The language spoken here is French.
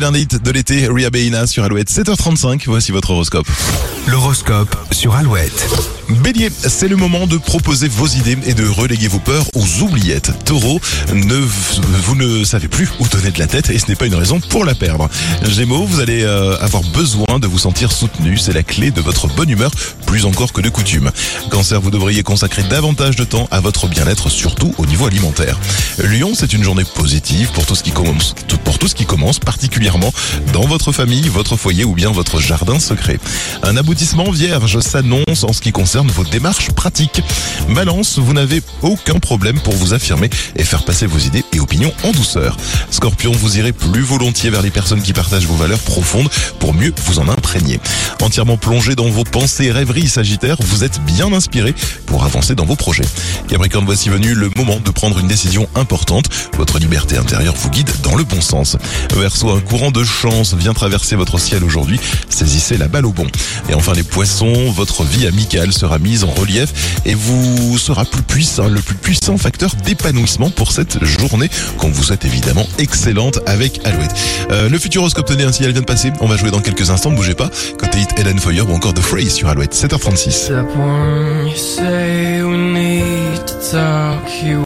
L'un de l'été, Ria Beina sur Alouette, 7h35, voici votre horoscope. L'horoscope sur Alouette. Bélier, c'est le moment de proposer vos idées et de reléguer vos peurs aux oubliettes. Taureau, ne, vous ne savez plus où donner de la tête et ce n'est pas une raison pour la perdre. Gémeaux, vous allez euh, avoir besoin de vous sentir soutenu, c'est la clé de votre bonne humeur, plus encore que de coutume. Cancer, vous devriez consacrer davantage de temps à votre bien-être, surtout au niveau alimentaire. Lion, c'est une journée positive pour tout ce qui commence, pour tout ce qui commence particulièrement dans votre famille, votre foyer ou bien votre jardin secret. Un aboutissement vierge s'annonce en ce qui concerne vos démarches pratiques. Balance, vous n'avez aucun problème pour vous affirmer et faire passer vos idées et opinions en douceur. Scorpion, vous irez plus volontiers vers les personnes qui partagent vos valeurs profondes pour mieux vous en imprégner. Entièrement plongé dans vos pensées et rêveries sagittaires, vous êtes bien inspiré pour avancer dans vos projets. Capricorne, voici venu le moment de prendre une décision importante. Votre liberté intérieure vous guide dans le bon sens. Verseau, un courant de chance vient traverser votre ciel aujourd'hui. Saisissez la balle au bon. Et enfin les poissons, votre vie amicale sera mise en relief et vous sera plus puissant, le plus puissant facteur d'épanouissement pour cette journée qu'on vous souhaite évidemment excellente avec Alouette. Euh, le futuroscope tenez ainsi elle vient de passer. On va jouer dans quelques instants, ne bougez pas. Côté hit Helen Foyer ou encore The Phrase sur Alouette, 7h36.